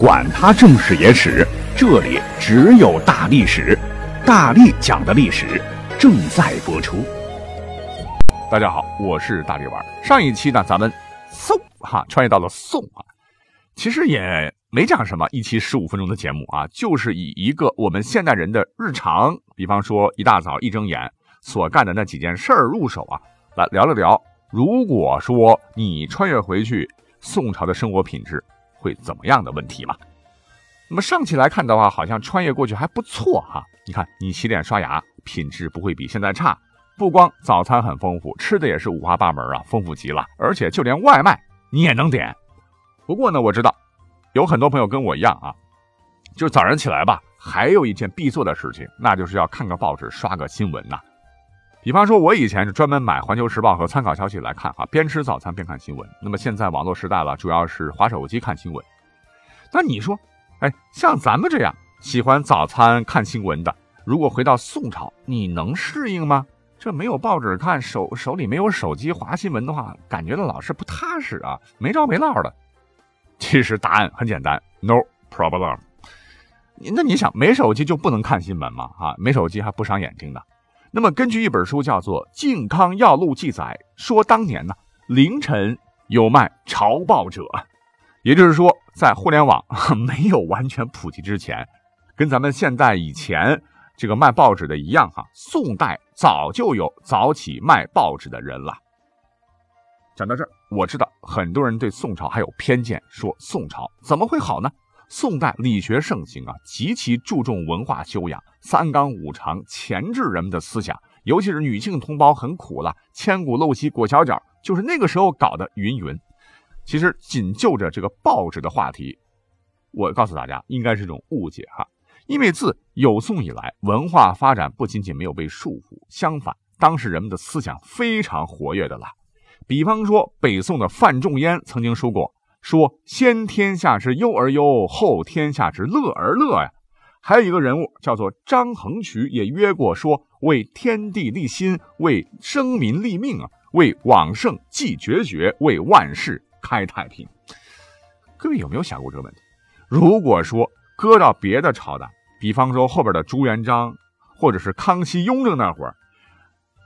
管他正史野史，这里只有大历史，大力讲的历史正在播出。大家好，我是大力丸。上一期呢，咱们嗖哈穿越到了宋啊，其实也没讲什么，一期十五分钟的节目啊，就是以一个我们现代人的日常，比方说一大早一睁眼所干的那几件事儿入手啊，来聊了聊。如果说你穿越回去，宋朝的生活品质。会怎么样的问题嘛？那么上期来看的话，好像穿越过去还不错哈。你看，你洗脸刷牙品质不会比现在差，不光早餐很丰富，吃的也是五花八门啊，丰富极了。而且就连外卖你也能点。不过呢，我知道有很多朋友跟我一样啊，就早上起来吧，还有一件必做的事情，那就是要看个报纸，刷个新闻呐。比方说，我以前是专门买《环球时报》和《参考消息》来看啊，边吃早餐边看新闻。那么现在网络时代了，主要是划手机看新闻。那你说，哎，像咱们这样喜欢早餐看新闻的，如果回到宋朝，你能适应吗？这没有报纸看，手手里没有手机划新闻的话，感觉到老是不踏实啊，没着没落的。其实答案很简单，no problem。那你想，没手机就不能看新闻吗？啊，没手机还不伤眼睛的。那么，根据一本书叫做《靖康要录》记载，说当年呢，凌晨有卖朝报者，也就是说，在互联网 没有完全普及之前，跟咱们现在以前这个卖报纸的一样哈，宋代早就有早起卖报纸的人了。讲到这儿，我知道很多人对宋朝还有偏见，说宋朝怎么会好呢？宋代理学盛行啊，极其注重文化修养，三纲五常钳制人们的思想，尤其是女性同胞很苦了，千古陋习裹小脚，就是那个时候搞的云云。其实仅就着这个报纸的话题，我告诉大家，应该是一种误解哈。因为自有宋以来，文化发展不仅仅没有被束缚，相反，当时人们的思想非常活跃的了。比方说，北宋的范仲淹曾经说过。说先天下之忧而忧，后天下之乐而乐呀。还有一个人物叫做张衡渠，也约过说为天地立心，为生民立命啊，为往圣继绝学，为万世开太平。各位有没有想过这个问题？如果说搁到别的朝代，比方说后边的朱元璋，或者是康熙、雍正那会儿。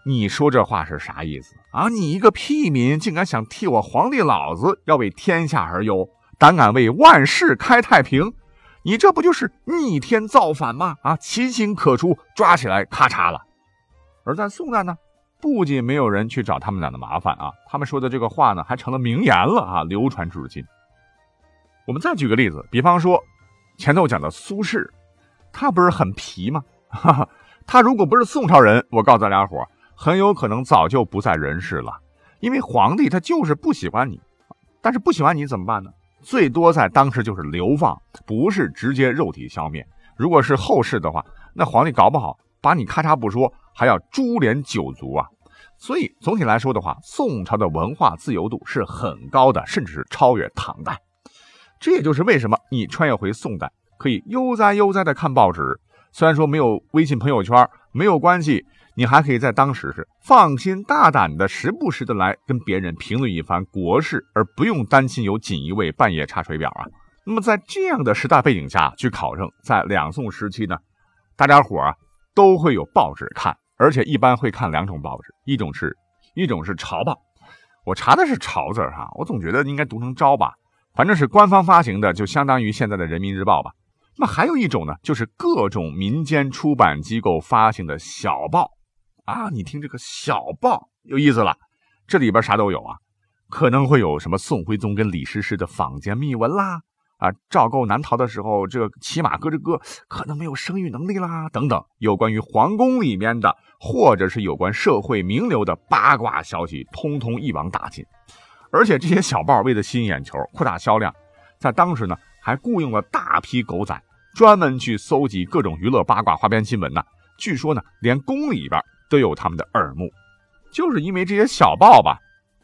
你说这话是啥意思啊？你一个屁民，竟敢想替我皇帝老子要为天下而忧，胆敢为万世开太平？你这不就是逆天造反吗？啊，其心可诛，抓起来咔嚓了。而在宋代呢，不仅没有人去找他们俩的麻烦啊，他们说的这个话呢，还成了名言了啊，流传至今。我们再举个例子，比方说前头讲的苏轼，他不是很皮吗？哈哈，他如果不是宋朝人，我告诉咱俩伙。很有可能早就不在人世了，因为皇帝他就是不喜欢你，但是不喜欢你怎么办呢？最多在当时就是流放，不是直接肉体消灭。如果是后世的话，那皇帝搞不好把你咔嚓不说，还要株连九族啊。所以总体来说的话，宋朝的文化自由度是很高的，甚至是超越唐代。这也就是为什么你穿越回宋代，可以悠哉悠哉的看报纸，虽然说没有微信朋友圈，没有关系。你还可以在当时是放心大胆的时不时的来跟别人评论一番国事，而不用担心有锦衣卫半夜查水表啊。那么在这样的时代背景下去考证，在两宋时期呢，大家伙啊都会有报纸看，而且一般会看两种报纸，一种是一种是朝报，我查的是朝字哈，我总觉得应该读成朝吧，反正是官方发行的，就相当于现在的人民日报吧。那么还有一种呢，就是各种民间出版机构发行的小报。啊，你听这个小报有意思了，这里边啥都有啊，可能会有什么宋徽宗跟李师师的坊间秘闻啦，啊，赵构难逃的时候，这个骑马咯吱咯，可能没有生育能力啦，等等，有关于皇宫里面的，或者是有关社会名流的八卦消息，通通一网打尽。而且这些小报为了吸引眼球、扩大销量，在当时呢，还雇佣了大批狗仔，专门去搜集各种娱乐八卦花边新闻呢。据说呢，连宫里边。都有他们的耳目，就是因为这些小报吧，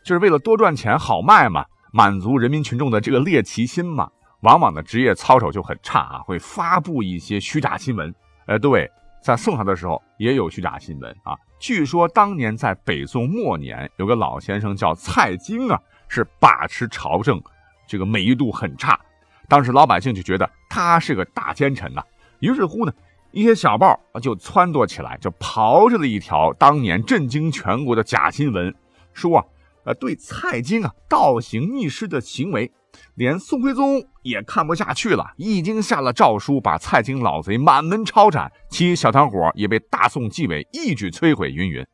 就是为了多赚钱好卖嘛，满足人民群众的这个猎奇心嘛。往往的职业操守就很差啊，会发布一些虚假新闻。呃，对，在宋朝的时候也有虚假新闻啊。据说当年在北宋末年，有个老先生叫蔡京啊，是把持朝政，这个美誉度很差。当时老百姓就觉得他是个大奸臣呐，于是乎呢，一些小报就撺掇起来，就刨着了一条当年震惊全国的假新闻，说啊，呃，对蔡京啊倒行逆施的行为，连宋徽宗也看不下去了，已经下了诏书，把蔡京老贼满门抄斩，其小团伙也被大宋纪委一举摧毁，云云。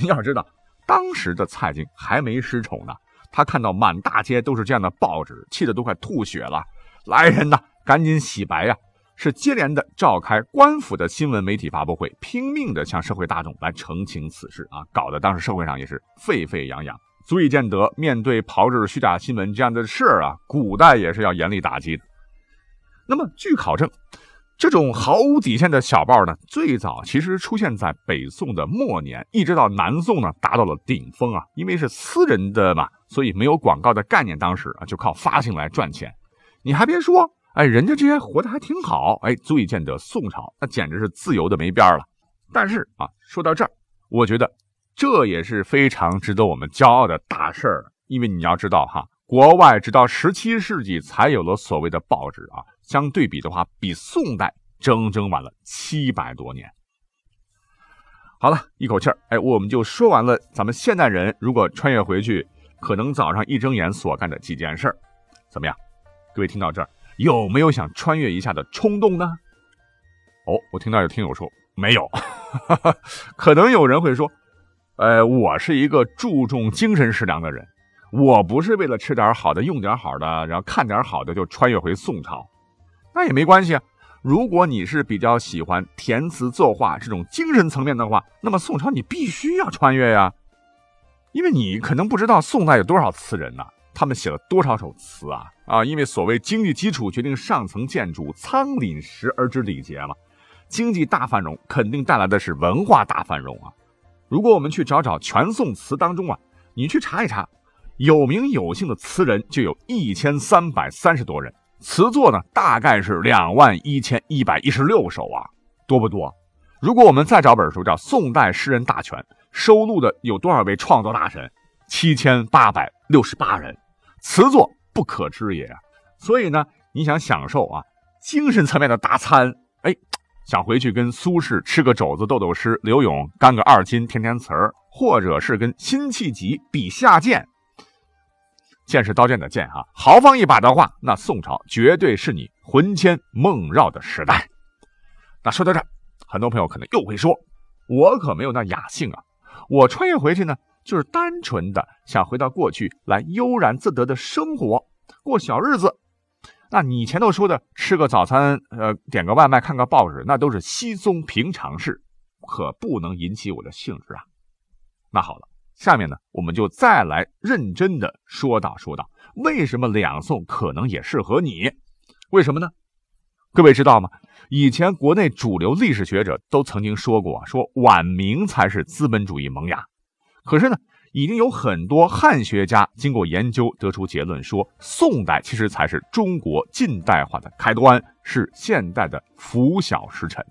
你 要知道，当时的蔡京还没失宠呢。他看到满大街都是这样的报纸，气得都快吐血了。来人呐，赶紧洗白呀！是接连的召开官府的新闻媒体发布会，拼命的向社会大众来澄清此事啊，搞得当时社会上也是沸沸扬扬，足以见得面对炮制虚假新闻这样的事儿啊，古代也是要严厉打击的。那么，据考证。这种毫无底线的小报呢，最早其实出现在北宋的末年，一直到南宋呢达到了顶峰啊。因为是私人的嘛，所以没有广告的概念，当时啊就靠发行来赚钱。你还别说，哎，人家这些活得还挺好，哎，足以见得宋朝那简直是自由的没边了。但是啊，说到这儿，我觉得这也是非常值得我们骄傲的大事儿，因为你要知道哈，国外直到十七世纪才有了所谓的报纸啊。相对比的话，比宋代整整晚了七百多年。好了一口气儿，哎，我们就说完了。咱们现代人如果穿越回去，可能早上一睁眼所干的几件事儿，怎么样？各位听到这儿，有没有想穿越一下的冲动呢？哦，我听到有听友说没有，可能有人会说，呃，我是一个注重精神食粮的人，我不是为了吃点好的、用点好的，然后看点好的就穿越回宋朝。那也没关系啊。如果你是比较喜欢填词作画这种精神层面的话，那么宋朝你必须要穿越呀。因为你可能不知道宋代有多少词人呐，他们写了多少首词啊啊！因为所谓经济基础决定上层建筑，仓廪实而知礼节嘛。经济大繁荣肯定带来的是文化大繁荣啊。如果我们去找找全宋词当中啊，你去查一查，有名有姓的词人就有一千三百三十多人。词作呢，大概是两万一千一百一十六首啊，多不多？如果我们再找本书叫《宋代诗人大全》，收录的有多少位创作大神？七千八百六十八人，词作不可知也。所以呢，你想享受啊精神层面的大餐，哎，想回去跟苏轼吃个肘子斗斗诗，刘永干个二斤填填词儿，或者是跟辛弃疾比下剑。剑是刀剑的剑哈，豪放一把的话，那宋朝绝对是你魂牵梦绕的时代。那说到这，很多朋友可能又会说，我可没有那雅兴啊，我穿越回去呢，就是单纯的想回到过去来悠然自得的生活，过小日子。那你前头说的吃个早餐，呃，点个外卖，看个报纸，那都是稀松平常事，可不能引起我的兴致啊。那好了。下面呢，我们就再来认真的说道说道，为什么两宋可能也适合你？为什么呢？各位知道吗？以前国内主流历史学者都曾经说过，说晚明才是资本主义萌芽。可是呢，已经有很多汉学家经过研究得出结论，说宋代其实才是中国近代化的开端，是现代的拂晓时辰。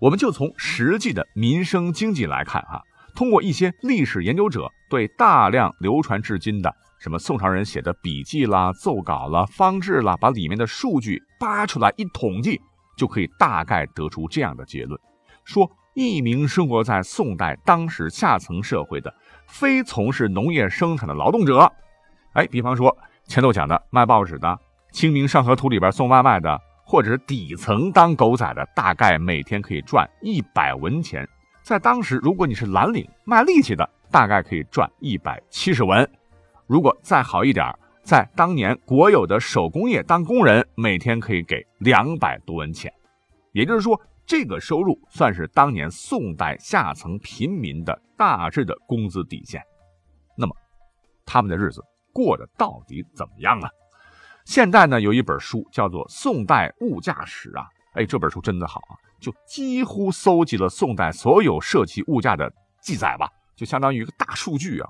我们就从实际的民生经济来看啊。通过一些历史研究者对大量流传至今的什么宋朝人写的笔记啦、奏稿啦、方志啦，把里面的数据扒出来一统计，就可以大概得出这样的结论：说一名生活在宋代当时下层社会的非从事农业生产的劳动者，哎，比方说前头讲的卖报纸的、《清明上河图》里边送外卖的，或者是底层当狗仔的，大概每天可以赚一百文钱。在当时，如果你是蓝领卖力气的，大概可以赚一百七十文；如果再好一点，在当年国有的手工业当工人，每天可以给两百多文钱。也就是说，这个收入算是当年宋代下层平民的大致的工资底线。那么，他们的日子过得到底怎么样啊？现在呢，有一本书叫做《宋代物价史》啊，哎，这本书真的好啊。就几乎搜集了宋代所有涉及物价的记载吧，就相当于一个大数据啊。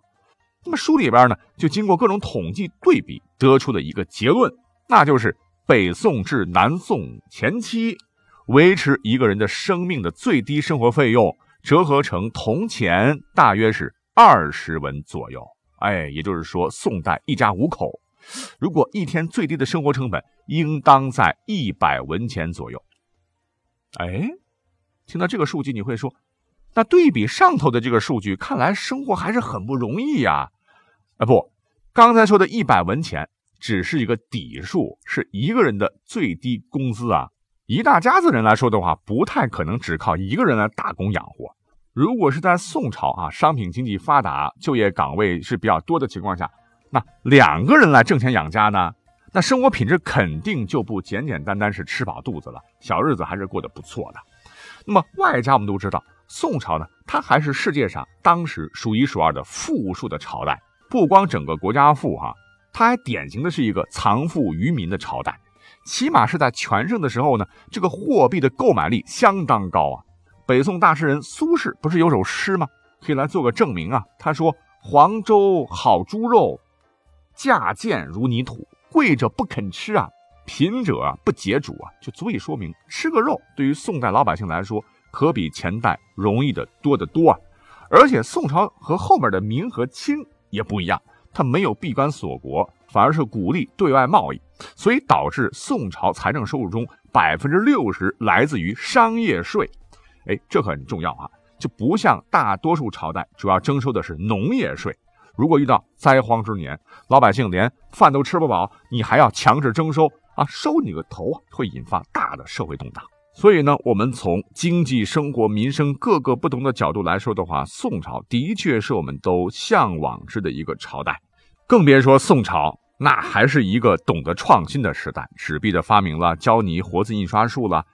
那么书里边呢，就经过各种统计对比，得出的一个结论，那就是北宋至南宋前期，维持一个人的生命的最低生活费用，折合成铜钱大约是二十文左右。哎，也就是说，宋代一家五口如果一天最低的生活成本应当在一百文钱左右。哎，听到这个数据，你会说，那对比上头的这个数据，看来生活还是很不容易呀。啊，不，刚才说的一百文钱只是一个底数，是一个人的最低工资啊。一大家子人来说的话，不太可能只靠一个人来打工养活。如果是在宋朝啊，商品经济发达，就业岗位是比较多的情况下，那两个人来挣钱养家呢，那生活品质肯定就不简简单单是吃饱肚子了，小日子还是过得不错的。那么外加我们都知道，宋朝呢，它还是世界上当时数一数二的富庶的朝代，不光整个国家富哈，它还典型的是一个藏富于民的朝代，起码是在全盛的时候呢，这个货币的购买力相当高啊。北宋大诗人苏轼不是有首诗吗？可以来做个证明啊。他说：“黄州好猪肉，价贱如泥土。贵者不肯吃啊，贫者不解煮啊。”就足以说明，吃个肉对于宋代老百姓来说，可比前代容易的多得多啊。而且宋朝和后面的明和清也不一样，它没有闭关锁国，反而是鼓励对外贸易，所以导致宋朝财政收入中百分之六十来自于商业税。哎，这很重要啊！就不像大多数朝代，主要征收的是农业税。如果遇到灾荒之年，老百姓连饭都吃不饱，你还要强制征收啊，收你个头啊！会引发大的社会动荡。所以呢，我们从经济、生活、民生各个不同的角度来说的话，宋朝的确是我们都向往之的一个朝代。更别说宋朝，那还是一个懂得创新的时代，纸币的发明了，胶泥、活字印刷术了。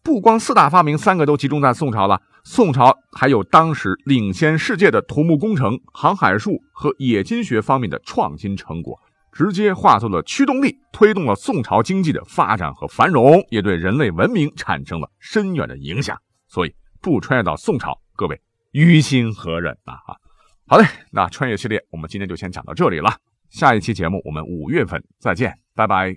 不光四大发明三个都集中在宋朝了，宋朝还有当时领先世界的土木工程、航海术和冶金学方面的创新成果，直接化作了驱动力，推动了宋朝经济的发展和繁荣，也对人类文明产生了深远的影响。所以，不穿越到宋朝，各位于心何忍呐？啊，好嘞，那穿越系列我们今天就先讲到这里了，下一期节目我们五月份再见，拜拜。